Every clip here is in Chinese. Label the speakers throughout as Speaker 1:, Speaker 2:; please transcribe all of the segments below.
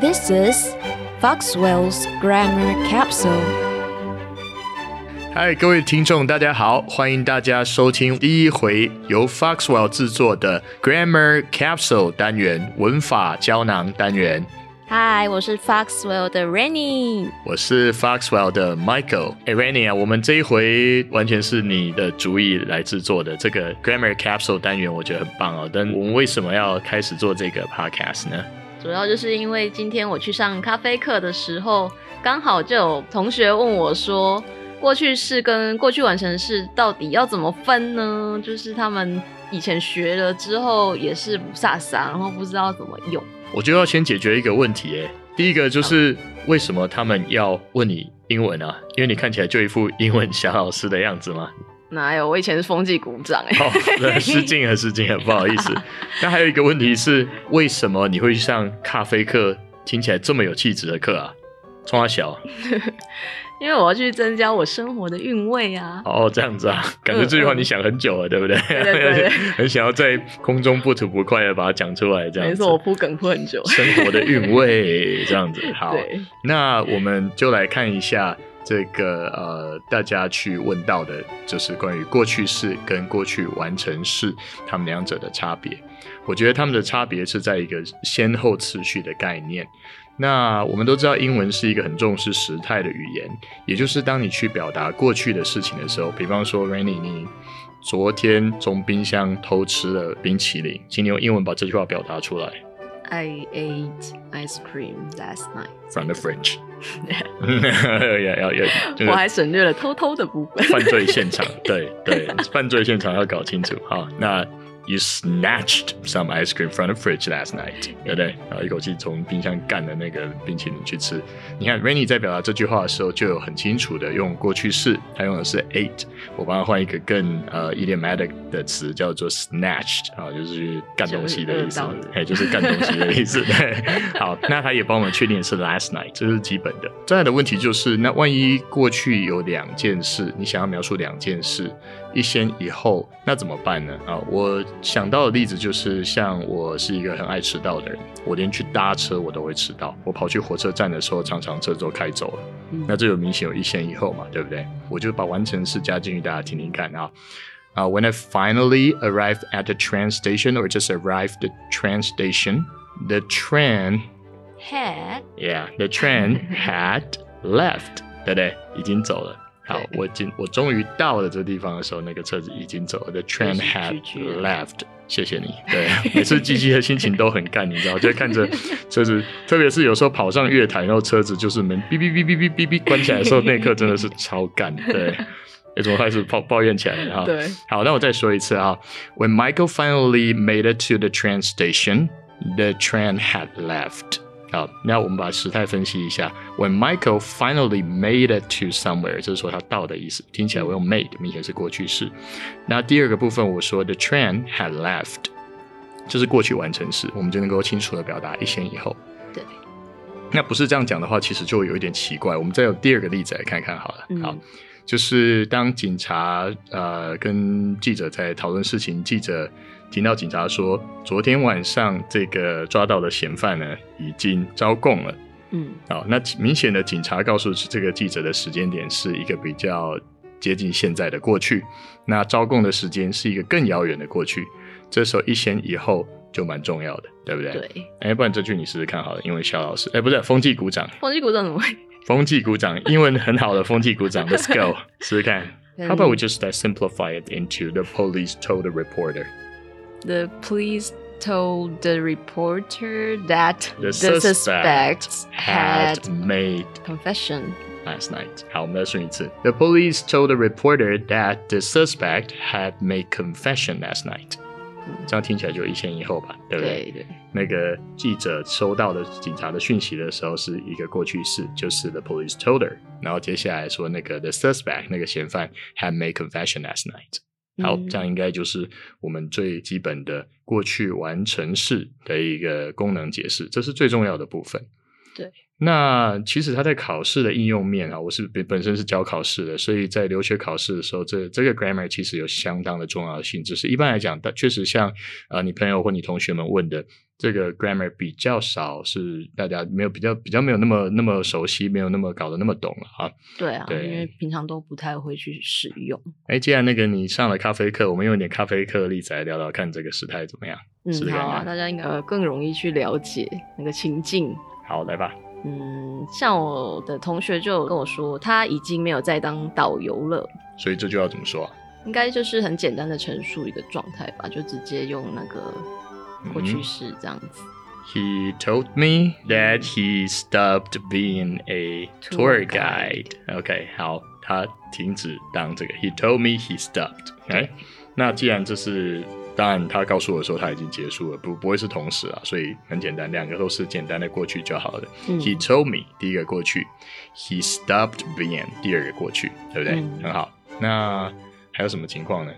Speaker 1: This is Foxwell's Grammar Capsule.
Speaker 2: 嗨，各位听众，大家好，欢迎大家收听第一回由 Foxwell 制作的 Grammar Capsule 单元文法胶囊单元。
Speaker 1: 嗨，我是 Foxwell 的 Rainy。
Speaker 2: 我是 Foxwell 的 Michael。哎，Rainy 啊，我们这一回完全是你的主意来制作的这个 Grammar Capsule 单元，我觉得很棒哦。但我们为什么要开始做这个 Podcast 呢？
Speaker 3: 主要就是因为今天我去上咖啡课的时候，刚好就有同学问我说，过去式跟过去完成式到底要怎么分呢？就是他们以前学了之后也是不飒飒，然后不知道怎么用。
Speaker 2: 我就要先解决一个问题，哎，第一个就是为什么他们要问你英文啊？因为你看起来就一副英文小老师的样子嘛。
Speaker 3: 哪有？我以前是风纪股长哎。
Speaker 2: 哦，失敬了，失敬了，不好意思。那还有一个问题是，为什么你会上咖啡课？听起来这么有气质的课啊？冲他小。
Speaker 3: 因为我要去增加我生活的韵味啊！
Speaker 2: 哦，这样子啊，感觉这句话你想很久了，对不对？
Speaker 3: 对对对，
Speaker 2: 很想要在空中不吐不快的把它讲出来，这样。
Speaker 3: 没错，我铺梗铺很久。
Speaker 2: 生活的韵味，这样子。好，那我们就来看一下这个呃，大家去问到的，就是关于过去式跟过去完成式他们两者的差别。我觉得他们的差别是在一个先后次序的概念。那我们都知道，英文是一个很重视时态的语言，也就是当你去表达过去的事情的时候，比方说，Rainy，你昨天从冰箱偷吃了冰淇淋，请你用英文把这句话表达出来。
Speaker 3: I ate ice cream last night
Speaker 2: from the fridge。要要要，
Speaker 3: 我还省略了偷偷的部分。
Speaker 2: 犯罪现场，对对，犯罪现场要搞清楚。好，那。 You snatched some ice cream from the fridge last night，对不对？然后一口气从冰箱干的那个冰淇淋去吃。你看，Rainy 在表达这句话的时候，就有很清楚的用过去式，他用的是 ate。我帮他换一个更呃 idiomatic 的词，叫做 snatched，啊，就是干东西的意思，哎，就是干东西的意思。好，那他也帮我们确定是 last night，这是基本的。再来的问题就是，那万一过去有两件事，你想要描述两件事？一先一后，那怎么办呢？啊，我想到的例子就是，像我是一个很爱迟到的人，我连去搭车我都会迟到。我跑去火车站的时候，常常车都开走了。那这有明显有一先一后嘛，对不对？我就把完成式加进去，大家听听看啊。啊，When I finally arrived at the train station, or just arrived the train station, the train
Speaker 3: had
Speaker 2: yeah, the train had left，对不对？已经走了。好，我进我终于到了这个地方的时候，那个车子已经走了。The train had left。谢谢你。对，每次机器的心情都很干，你知道，就看着车子，特别是有时候跑上月台，然后车子就是门哔哔哔哔哔哔哔关起来的时候，那一刻真的是超干。对，怎么开始抱抱怨起来了哈？
Speaker 3: 对。
Speaker 2: 好，那我再说一次啊。When Michael finally made it to the train station, the train had left. 好，那我们把时态分析一下。When Michael finally made it to somewhere，就是说他到的意思。听起来我用 made，明显是过去式。那第二个部分我说 the train had left，这是过去完成时，我们就能够清楚的表达一先一后。
Speaker 3: 对。
Speaker 2: 那不是这样讲的话，其实就有一点奇怪。我们再有第二个例子来看看好了。好，就是当警察呃跟记者在讨论事情，记者。听到警察说，昨天晚上这个抓到的嫌犯呢，已经招供了。嗯，好，那明显的警察告诉这个记者的时间点是一个比较接近现在的过去，那招供的时间是一个更遥远的过去。这时候一前一后就蛮重要的，对不对？
Speaker 3: 对。
Speaker 2: 哎，不然这句你试试看好了，因为肖老师，哎，不是风纪鼓掌，
Speaker 3: 风纪鼓掌怎么会？
Speaker 2: 风纪鼓掌，英文很好的风纪鼓掌，Let's go，试试看。How about we just simplify it into the police told the reporter?
Speaker 3: The police told the reporter that
Speaker 2: the, the suspect, suspect
Speaker 3: had
Speaker 2: made
Speaker 3: confession
Speaker 2: last night. 好，我们再说一次。The police told the reporter that the suspect had made confession last night. 这样听起来就一前一后吧，对不对？
Speaker 3: 对对。
Speaker 2: 那个记者收到的警察的讯息的时候是一个过去式，就是 the police told her。然后接下来说那个 the suspect 那个嫌犯 had made confession last night。 好，这样应该就是我们最基本的过去完成式的一个功能解释，这是最重要的部分。
Speaker 3: 对，
Speaker 2: 那其实它在考试的应用面啊，我是本本身是教考试的，所以在留学考试的时候，这这个 grammar 其实有相当的重要性。只是一般来讲，它确实像啊，你朋友或你同学们问的，这个 grammar 比较少，是大家没有比较比较没有那么那么熟悉，没有那么搞得那么懂了啊。
Speaker 3: 对啊，
Speaker 2: 对
Speaker 3: 因为平常都不太会去使用。
Speaker 2: 哎，既然那个你上了咖啡课，我们用一点咖啡课的例子来聊聊看这个时态怎么样？
Speaker 3: 嗯，好啊，大家应该更容易去了解那个情境。
Speaker 2: 好，来吧。
Speaker 3: 嗯，像我的同学就跟我说，他已经没有再当导游了，
Speaker 2: 所以这句要怎么说啊？
Speaker 3: 应该就是很简单的陈述一个状态吧，就直接用那个过去
Speaker 2: 嗯
Speaker 3: 式这样子。
Speaker 2: He told me that he stopped being a Tour guide. OK，好，他停止当这个。He told me he stopped. OK，，那既然这是，当然他告诉我说他已经结束了，不不会是同时啊，所以很简单，两个都是简单的过去就好了。
Speaker 3: 嗯
Speaker 2: He told me 第一个过去，He stopped being 第二个过去，对不对？
Speaker 3: 嗯
Speaker 2: 很好。那还有什么情况呢？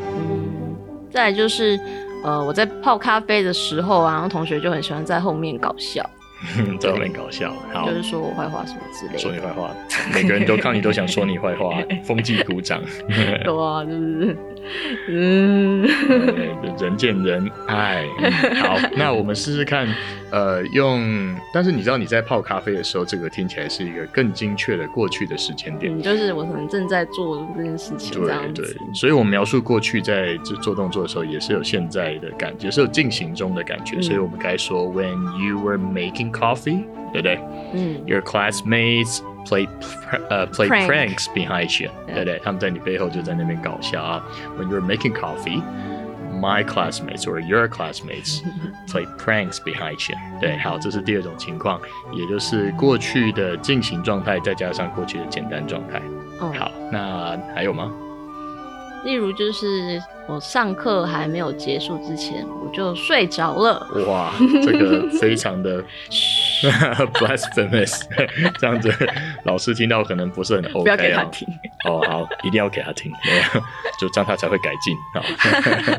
Speaker 3: 嗯，再来就是，呃，我在泡咖啡的时候啊，然后同学就很喜欢在后面搞笑，
Speaker 2: 在后面搞笑，好
Speaker 3: 就，是说我坏话什么之类的。
Speaker 2: 说你坏话，每个人都看你都想说你坏话，风纪鼓掌。
Speaker 3: 对啊，就是，嗯，
Speaker 2: 呃人见人爱。嗯好，那我们试试看，呃，用，但是你知道你在泡咖啡的时候，这个听起来是一个更精确的过去的时间点。
Speaker 3: 嗯，就是我可能正在做这件事情这
Speaker 2: 对
Speaker 3: 样
Speaker 2: 对
Speaker 3: 子。，
Speaker 2: 所以我们描述过去在做做动作的时候，也是有现在的感觉，是有进行中的感觉，
Speaker 3: 嗯
Speaker 2: 所以我们该说 When you were making coffee，对不对
Speaker 3: 嗯
Speaker 2: ，？Your classmates play 呃 play
Speaker 3: Prank
Speaker 2: pranks behind you，
Speaker 3: 对
Speaker 2: 对不对？他们在你背后就在那边搞笑啊。When you were making coffee。My classmates or your classmates play pranks behind you。对，好，这是第二种情况，也就是过去的进行状态再加上过去的简单状态。
Speaker 3: 嗯，
Speaker 2: 好，那还有吗？
Speaker 3: 例如就是我上课还没有结束之前，我就睡着了。
Speaker 2: 哇，这个 非常的 blasphemous，这样子老师听到可能不是很 OK
Speaker 3: 不要给他
Speaker 2: 哦。
Speaker 3: 听。
Speaker 2: 哦，好，一定要给他听，就这样他才会改进。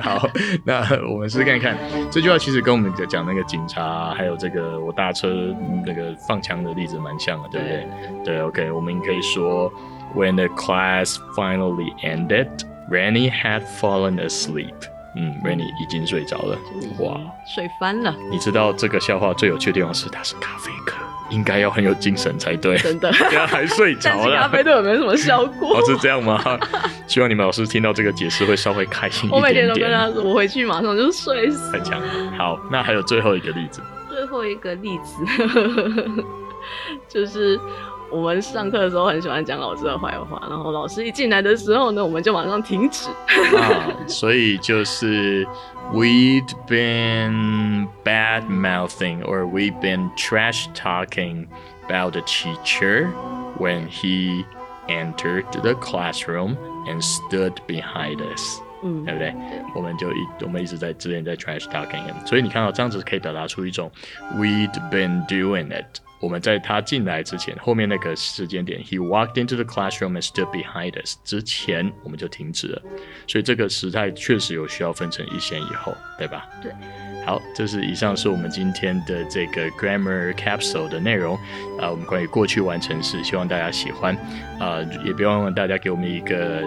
Speaker 2: 好，好，那我们试试看看，这句话其实跟我们讲那个警察，还有这个我搭车嗯那个放枪的例子蛮像的，对不对？对，OK，我们可以说，When the class finally ended, Randy had fallen asleep。嗯，Randy 已经睡着了。哇，
Speaker 3: 睡翻了，
Speaker 2: 你知道这个笑话最有趣的地方是，他是咖啡课，应该要很有精神才对。
Speaker 3: 真的。
Speaker 2: 竟然还睡
Speaker 3: 但是咖。啡对我没什么效果。
Speaker 2: 哦，是这样吗？希望你们老师听到这个解释会稍微开心一点
Speaker 3: 我每天。都跟他说，我回去马上就睡死。
Speaker 2: 很强。好，那还有最后一个例子。
Speaker 3: 最后一个例子 就是。我们上课的时候很喜欢讲老师的坏话，然后老师一进来的时候呢，我们就马上停止。
Speaker 2: 啊，所以就是 we'd been bad mouthing or we've been trash talking about the teacher when he entered the classroom and stood behind us，
Speaker 3: 嗯
Speaker 2: 对不对？我们就一我们一直在之前在 trash talking him，所以你看到这样子可以表达出一种 we'd been doing it。 我们在他进来之前，后面那个时间点，he walked into the classroom and stood behind us 之前，我们就停止了。所以这个时态确实有需要分成一先一后，对吧？
Speaker 3: 对。
Speaker 2: 好，这是以上是我们今天的这个 grammar capsule 的内容啊、我们关于过去完成式，希望大家喜欢啊、也别忘了大家给我们一个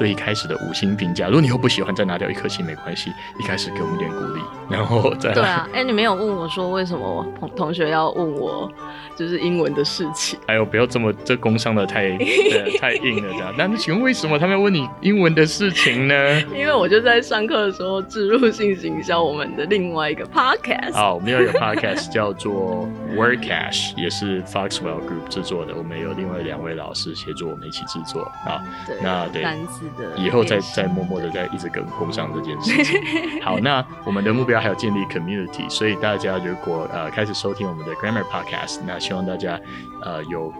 Speaker 2: 最一开始的五星评价。如果你又不喜欢，再拿掉一颗星没关系，一开始给我们点鼓励，然后再
Speaker 3: 对啊，哎、你没有问我说为什么同同学要问我就是英文的事情？
Speaker 2: 哎呦，不要这么这工伤的太 呃太硬了，这样。但是请问为什么他们要问你英文的事情呢？
Speaker 3: 因为我就在上课的时候植入性行销我们的另外一个 podcast。
Speaker 2: 好，我们有一个 podcast 叫做 Word Cash，也是 Foxwell Group 制作的。我们有另外两位老师协助我们一起制作啊。
Speaker 3: 对，
Speaker 2: 那对
Speaker 3: 单字的
Speaker 2: 以后再再默默的在一直跟工商这件事情。好，那我们的目标还有建立 community，所以大家如果呃开始收听我们的 grammar podcast，那希望大家呃有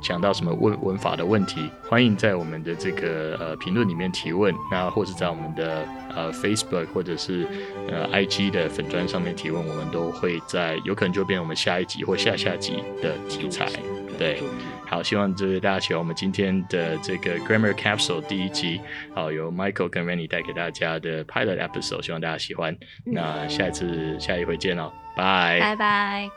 Speaker 2: 想到什么问文法的问题，欢迎在我们的这个呃评论里面提问，那或者在我们的呃 Facebook 或者是呃 IG 的粉砖上面提问，我们都会在有可能就变我们下一集或下下集的题材。对好，希望就是大家喜欢我们今天的这个 Grammar Capsule 第一集，好，由 Michael 跟 Rennie 带给大家的 Pilot Episode，希望大家喜欢。那下一次下一回见哦，拜
Speaker 1: 拜拜。